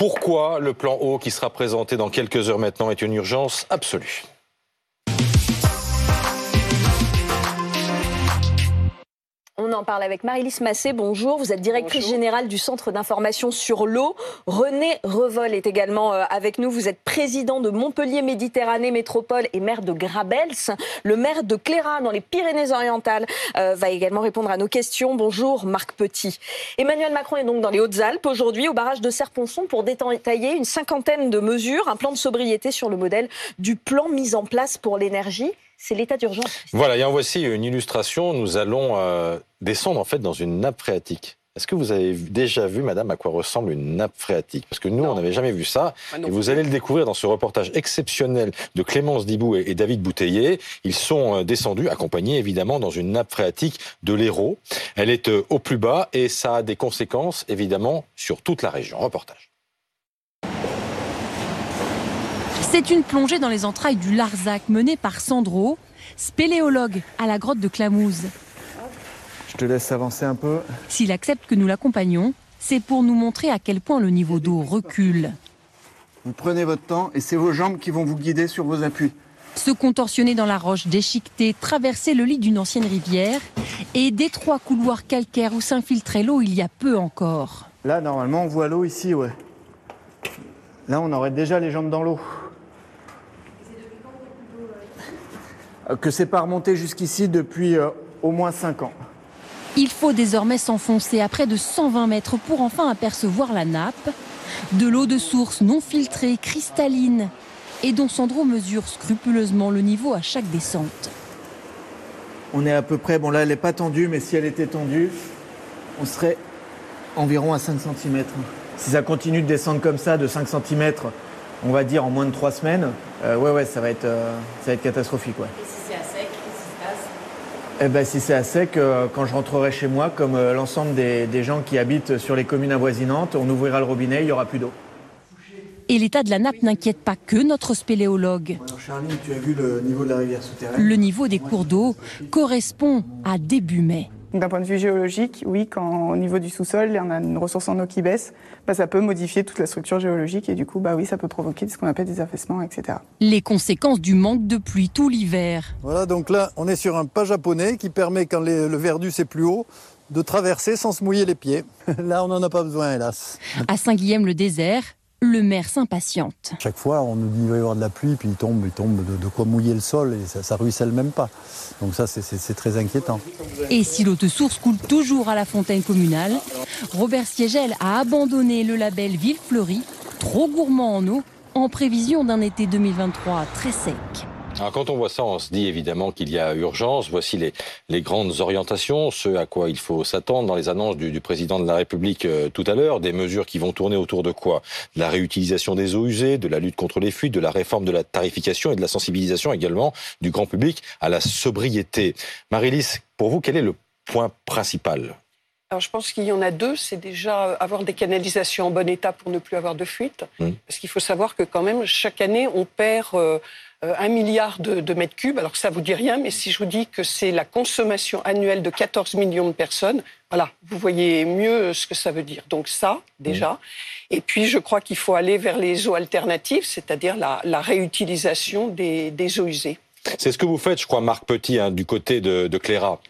Pourquoi le plan eau qui sera présenté dans quelques heures maintenant est une urgence absolue? En parle avec Marie-Lise Massé. Bonjour. Vous êtes directrice générale du Centre d'information sur l'eau. René Revol est également euh, avec nous. Vous êtes président de Montpellier Méditerranée Métropole et maire de Grabels. Le maire de Cléra dans les Pyrénées-Orientales euh, va également répondre à nos questions. Bonjour Marc Petit. Emmanuel Macron est donc dans les Hautes-Alpes aujourd'hui au barrage de Serponçon pour détailler une cinquantaine de mesures, un plan de sobriété sur le modèle du plan mis en place pour l'énergie c'est l'état d'urgence. Voilà, et en voici une illustration. Nous allons euh, descendre en fait dans une nappe phréatique. Est-ce que vous avez déjà vu, madame, à quoi ressemble une nappe phréatique? Parce que nous, on n'avait jamais vu ça. Ah et vous allez le découvrir dans ce reportage exceptionnel de Clémence Dibou et David Bouteiller. Ils sont euh, descendus, accompagnés évidemment, dans une nappe phréatique de l'Hérault. Elle est euh, au plus bas et ça a des conséquences, évidemment, sur toute la région. Reportage. C'est une plongée dans les entrailles du Larzac menée par Sandro, spéléologue à la grotte de Clamouze. Je te laisse avancer un peu. S'il accepte que nous l'accompagnions, c'est pour nous montrer à quel point le niveau d'eau recule. Vous prenez votre temps et c'est vos jambes qui vont vous guider sur vos appuis. Se contorsionner dans la roche déchiquetée, traverser le lit d'une ancienne rivière et d'étroits couloirs calcaires où s'infiltrait l'eau il y a peu encore. Là, normalement, on voit l'eau ici, ouais. Là, on aurait déjà les jambes dans l'eau. Que c'est pas remonté jusqu'ici depuis euh, au moins 5 ans. Il faut désormais s'enfoncer à près de 120 mètres pour enfin apercevoir la nappe. De l'eau de source non filtrée, cristalline, et dont Sandro mesure scrupuleusement le niveau à chaque descente. On est à peu près, bon là elle n'est pas tendue, mais si elle était tendue, on serait environ à 5 cm. Si ça continue de descendre comme ça, de 5 cm, on va dire en moins de 3 semaines, euh, ouais, ouais, ça va être, ça va être catastrophique. Ouais. Eh ben, si c'est à sec, euh, quand je rentrerai chez moi, comme euh, l'ensemble des, gens qui habitent sur les communes avoisinantes, on ouvrira le robinet, il n'y aura plus d'eau. Et l'état de la nappe n'inquiète pas que notre spéléologue. Charline, tu as vu le niveau de la rivière souterraine? Le niveau des cours d'eau correspond à début mai. D'un point de vue géologique, oui, quand au niveau du sous-sol, on a une ressource en eau qui baisse, bah, ça peut modifier toute la structure géologique et du coup, bah oui, ça peut provoquer ce qu'on appelle des affaissements, etc. Les conséquences du manque de pluie tout l'hiver. Voilà, donc là, on est sur un pas japonais qui permet, quand le verdus est plus haut, de traverser sans se mouiller les pieds. Là, on n'en a pas besoin, hélas. À Saint-Guilhem-le-Désert, le maire s'impatiente. Chaque fois, on nous dit qu'il va y avoir de la pluie, puis il tombe, il tombe de, quoi mouiller le sol et ça, ça ruisselle même pas. Donc ça, c'est très inquiétant. Et si l'eau de source coule toujours à la fontaine communale, Robert Siegel a abandonné le label Ville Fleurie, trop gourmand en eau, en prévision d'un été 2023 très sec. Alors quand on voit ça, on se dit évidemment qu'il y a urgence. Voici les, grandes orientations, ce à quoi il faut s'attendre dans les annonces du, président de la République euh, tout à l'heure, des mesures qui vont tourner autour de quoi? De la réutilisation des eaux usées, de la lutte contre les fuites, de la réforme de la tarification et de la sensibilisation également du grand public à la sobriété. Marie-Lise, pour vous, quel est le point principal? Alors, je pense qu'il y en a deux. C'est déjà avoir des canalisations en bon état pour ne plus avoir de fuite. Mmh. Parce qu'il faut savoir que quand même, chaque année, on perd euh, euh, un milliard de, mètres cubes. Alors ça vous dit rien, mais si je vous dis que c'est la consommation annuelle de 14 millions de personnes, voilà, vous voyez mieux ce que ça veut dire. Donc ça, déjà. Et puis, je crois qu'il faut aller vers les eaux alternatives, c'est-à-dire la, réutilisation des, eaux usées. C'est ce que vous faites, je crois, Marc Petit, hein, du côté de, de Cléra.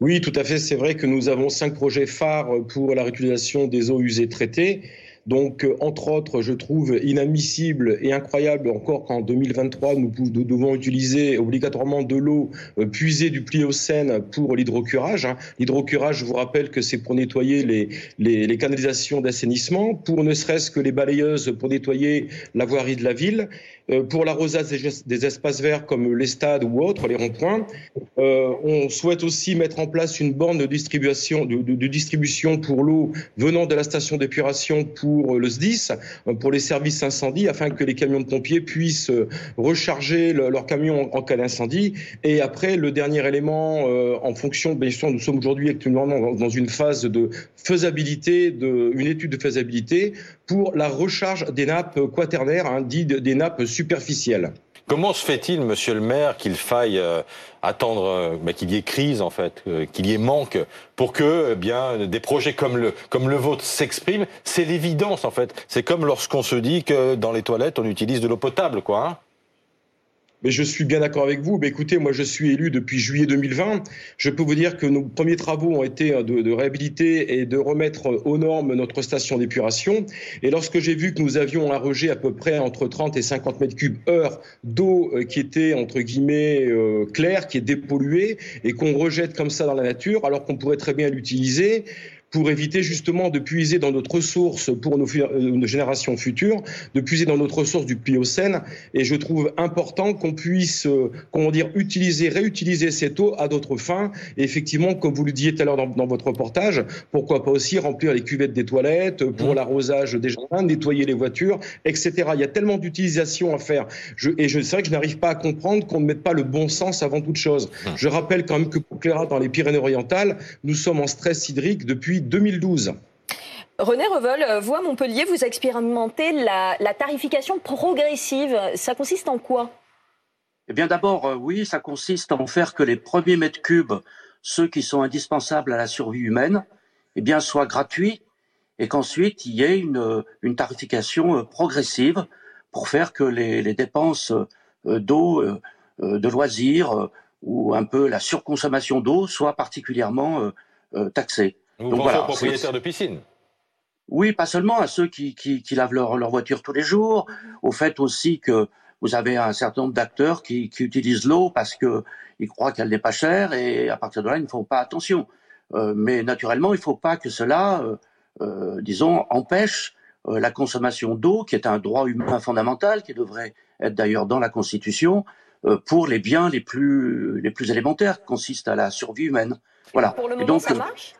Oui, tout à fait. C'est vrai que nous avons cinq projets phares pour la réutilisation des eaux usées traitées. Donc, euh, entre autres, je trouve inadmissible et incroyable encore qu'en 2023, nous, devons utiliser obligatoirement de l'eau euh, puisée du Pliocène pour l'hydrocurage. Hein. L'hydrocurage, je vous rappelle que c'est pour nettoyer les, les, les canalisations d'assainissement, pour ne serait-ce que les balayeuses pour nettoyer la voirie de la ville. Euh, pour l'arrosage des, espaces verts comme les stades ou autres, les ronds-points. Euh, on souhaite aussi mettre en place une borne de distribution, de, distribution pour l'eau venant de la station d'épuration pour le SDIS, pour les services incendie, afin que les camions de pompiers puissent recharger leurs leur camion en, cas d'incendie. Et après, le dernier élément, euh, en fonction, bien sûr, nous sommes aujourd'hui actuellement dans, dans une phase de faisabilité, de, une étude de faisabilité pour la recharge des nappes quaternaires, hein, des nappes superficielles. Comment se fait-il, monsieur le maire, qu'il faille euh, attendre euh, bah, qu'il y ait crise, en fait, euh, qu'il y ait manque, pour que eh bien des projets comme le, comme le vôtre s'expriment? C'est l'évidence, en fait. C'est comme lorsqu'on se dit que dans les toilettes, on utilise de l'eau potable, quoi. Hein mais je suis bien d'accord avec vous. Mais écoutez, moi, je suis élu depuis juillet 2020. Je peux vous dire que nos premiers travaux ont été euh, de, de réhabiliter et de remettre aux normes notre station d'épuration. Et lorsque j'ai vu que nous avions un rejet à peu près entre 30 et 50 mètres cubes heure d'eau euh, qui était, entre guillemets, euh, claire, qui est dépolluée, et qu'on rejette comme ça dans la nature, alors qu'on pourrait très bien l'utiliser, pour éviter justement de puiser dans notre ressource pour nos, euh, nos générations futures, de puiser dans notre ressource du Pliocène. Et je trouve important qu'on puisse, euh, comment dire, utiliser, réutiliser cette eau à d'autres fins. Et effectivement, comme vous le disiez tout à l'heure dans, votre reportage, pourquoi pas aussi remplir les cuvettes des toilettes pour mmh. l'arrosage des jardins, nettoyer les voitures, etc. Il y a tellement d'utilisation à faire. Je, et je, c'est vrai que je n'arrive pas à comprendre qu'on ne mette pas le bon sens avant toute chose. Mmh. Je rappelle quand même que pour Cléra, dans les Pyrénées-Orientales, nous sommes en stress hydrique depuis 2012. René Revol, euh, vous à Montpellier, vous expérimentez la, la tarification progressive. Ça consiste en quoi? Eh bien d'abord, euh, oui, ça consiste en faire que les premiers mètres cubes, ceux qui sont indispensables à la survie humaine, eh bien soient gratuits et qu'ensuite il y ait une, une, tarification euh, progressive pour faire que les, les dépenses d'eau, de loisirs ou un peu la surconsommation d'eau soient particulièrement taxées. Vous Donc, pensez aux propriétaires de piscine Oui, pas seulement à ceux qui, qui, qui lavent leur, leur, voiture tous les jours, au fait aussi que vous avez un certain nombre d'acteurs qui, qui, utilisent l'eau parce qu'ils croient qu'elle n'est pas chère et à partir de là, ils ne font pas attention. Euh, mais naturellement, il ne faut pas que cela, euh, euh, disons, empêche euh, la consommation d'eau, qui est un droit humain fondamental, qui devrait être d'ailleurs dans la Constitution, euh, pour les biens les plus, les plus élémentaires, qui consistent à la survie humaine. Voilà. Pour le moment, donc, ça marche?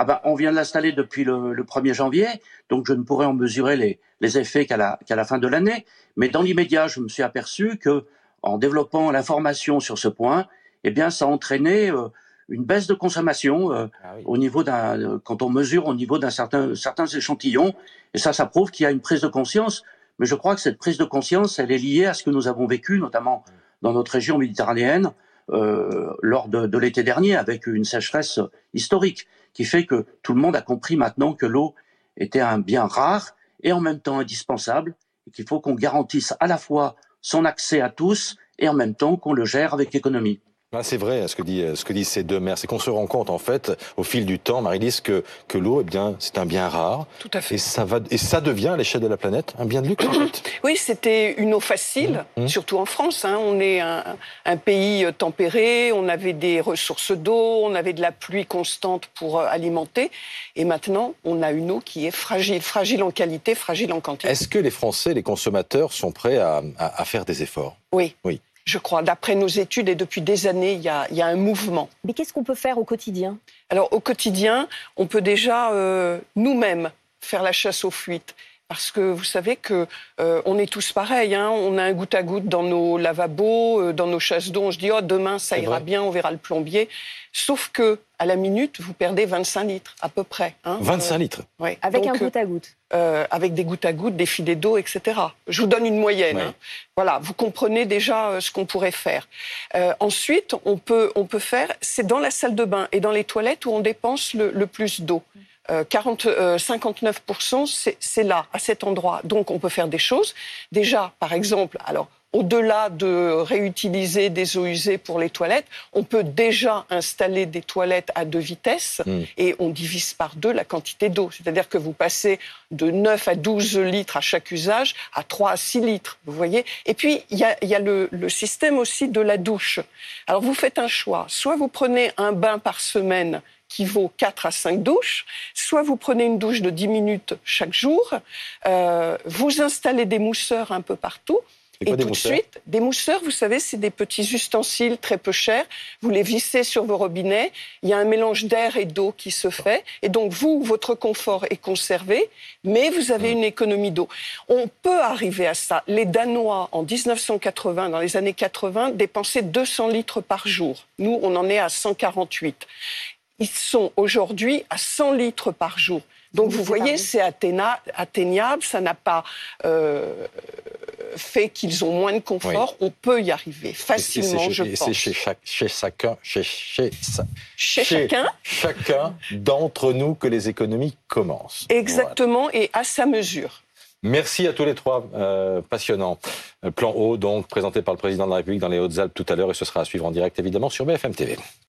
Ah ben, on vient de l'installer depuis le, le, 1er janvier, donc je ne pourrais en mesurer les, les effets qu'à la, la fin de l'année. Mais dans l'immédiat, je me suis aperçu que, en développant l'information sur ce point, eh bien, ça a entraîné euh, une baisse de consommation euh, ah oui. au niveau d'un, euh, quand on mesure au niveau d'un certain, certains échantillons. Et ça, ça prouve qu'il y a une prise de conscience. Mais je crois que cette prise de conscience, elle est liée à ce que nous avons vécu, notamment dans notre région méditerranéenne, euh, lors de, de l'été dernier, avec une sécheresse historique qui fait que tout le monde a compris maintenant que l'eau était un bien rare et en même temps indispensable, et qu'il faut qu'on garantisse à la fois son accès à tous et en même temps qu'on le gère avec économie. Ah, c'est vrai ce que, dit, ce que disent ces deux mères. C'est qu'on se rend compte, en fait, au fil du temps, Marie-Lise, que, que l'eau, eh bien, c'est un bien rare. Tout à fait. Et ça, va, et ça devient, à l'échelle de la planète, un bien de luxe. Oui, c'était une eau facile, mmh. surtout en France. Hein. On est un, un, pays euh, tempéré, on avait des ressources d'eau, on avait de la pluie constante pour euh, alimenter. Et maintenant, on a une eau qui est fragile, fragile en qualité, fragile en quantité. Est-ce que les Français, les consommateurs, sont prêts à, à, à faire des efforts? Oui. Oui je crois. D'après nos études et depuis des années, il y a, il y a un mouvement. Mais qu'est-ce qu'on peut faire au quotidien? Alors au quotidien, on peut déjà euh, nous-mêmes faire la chasse aux fuites. Parce que vous savez que euh, on est tous pareils. Hein on a un goutte à goutte dans nos lavabos, euh, dans nos chasses d'eau. Je dis oh demain ça ira bien, on verra le plombier. Sauf que à la minute vous perdez 25 litres à peu près. Hein 25 euh, litres. Ouais. Avec Donc, un goutte à goutte. Euh, avec des gouttes à gouttes, des filets d'eau, etc. Je vous donne une moyenne. Ouais. Hein. Voilà, vous comprenez déjà euh, ce qu'on pourrait faire. Euh, ensuite, on peut on peut faire, c'est dans la salle de bain et dans les toilettes où on dépense le, le plus d'eau. Mmh. 40, euh, 59%, c'est là, à cet endroit. Donc, on peut faire des choses. Déjà, par exemple, alors, au-delà de réutiliser des eaux usées pour les toilettes, on peut déjà installer des toilettes à deux vitesses mmh. et on divise par deux la quantité d'eau. C'est-à-dire que vous passez de 9 à 12 litres à chaque usage à 3 à 6 litres, vous voyez. Et puis, il y a, y a le, le, système aussi de la douche. Alors, vous faites un choix. Soit vous prenez un bain par semaine qui vaut 4 à 5 douches, soit vous prenez une douche de 10 minutes chaque jour, euh, vous installez des mousseurs un peu partout, et tout de suite, des mousseurs, vous savez, c'est des petits ustensiles très peu chers. Vous les vissez sur vos robinets. Il y a un mélange d'air et d'eau qui se fait. Et donc, vous, votre confort est conservé, mais vous avez mmh. une économie d'eau. On peut arriver à ça. Les Danois, en 1980, dans les années 80, dépensaient 200 litres par jour. Nous, on en est à 148 ils sont aujourd'hui à 100 litres par jour. Donc vous voyez, c'est atteignable, ça n'a pas, euh, fait qu'ils ont moins de confort, on peut y arriver facilement, je pense. C'est chez, chez chacun, chez, chez, chez chacun, chacun d'entre nous que les économies commencent. Exactement, et à sa mesure. Merci à tous les trois, euh, passionnants. Euh, plan haut, donc, présenté par le président de la République dans les Hautes-Alpes tout à l'heure, et ce sera à suivre en direct, évidemment, sur BFM TV.